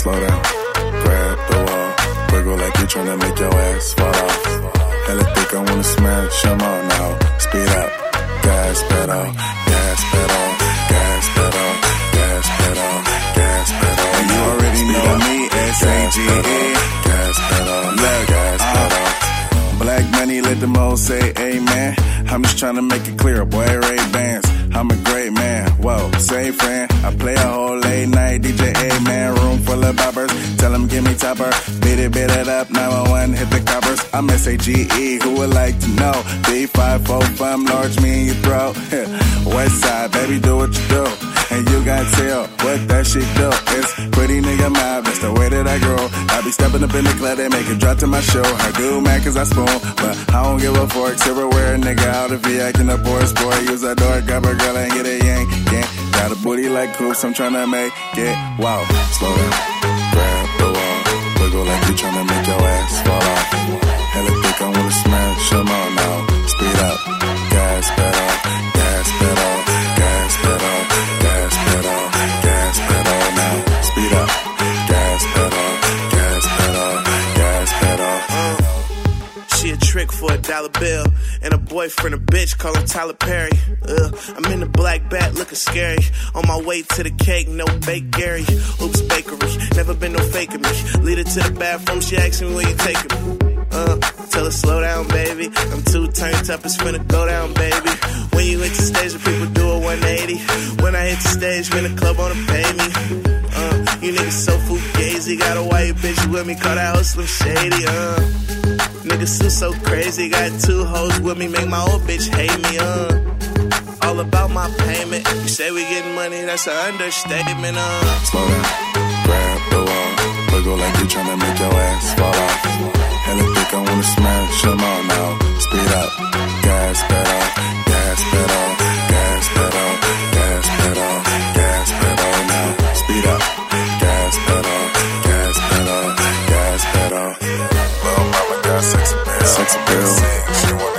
slow down. Grab the wall, wiggle like you tryna make your ass fall off. Hella thick, I wanna smash them all now. Speed up, gas pedal, gas pedal, gas pedal, gas pedal, gas pedal. And you already know me, S-A-G-E. Gas pedal, Look, gas uh, pedal. Black money, let the most say amen. I'm just trying to make it clear, boy, Ray Bans. I'm a great man, whoa, say friend. I play a whole late night DJ, amen. Full of boppers, tell them give me topper. Beat it, beat it up, 911, hit the coppers. I'm S-A-G-E, who would like to know? B545, large me in your throat. West side, baby, do what you do. And you got tell what that shit do. It's I be stepping up in the club, they make it drop to my show. I do mad cause I spoon, but I don't give a fork. Silverware, nigga, out if he acting up or boy. Use that door, grab a girl and get a yank, yank. Got a booty like coops, I'm trying to make it wow. Slow down, grab the wall, wiggle like you tryna make your ass fall off. For a dollar bill. And a boyfriend, a bitch, call Tyler Perry. Ugh, I'm in the black bat looking scary. On my way to the cake, no bake Gary. Oops, bakery, never been no faking me. Lead her to the bathroom, she asks me where you taking me. Uh, tell her slow down, baby. I'm too turned up, it's finna go down, baby. When you hit the stage, the people do a 180. When I hit the stage, when the club wanna pay me. Uh, you niggas so fugazi, got a white bitch with me, call that Slim Shady, uh. Niggas still so crazy, got two hoes with me, make my old bitch hate me, uh. All about my payment. You say we getting money, that's an understatement, uh. Slow down, grab the wall, wiggle like you tryna make your ass fall off. Hella thick, I wanna smash them all now. Speed up, gas pedal, gas pedal, gas pedal, gas pedal, gas pedal now. Speed up, gas pedal, gas pedal, gas pedal. Sex appeal, sex appeal.